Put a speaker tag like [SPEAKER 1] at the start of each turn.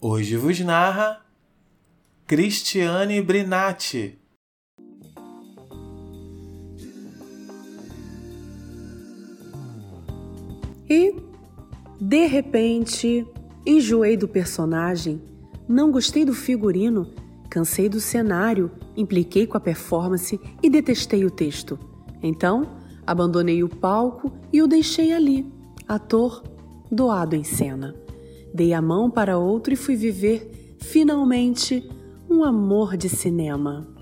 [SPEAKER 1] Hoje vos narra Cristiane Brinatti.
[SPEAKER 2] E, de repente, enjoei do personagem, não gostei do figurino, cansei do cenário, impliquei com a performance e detestei o texto. Então, abandonei o palco e o deixei ali, ator doado em cena. Dei a mão para outro e fui viver, finalmente, um amor de cinema.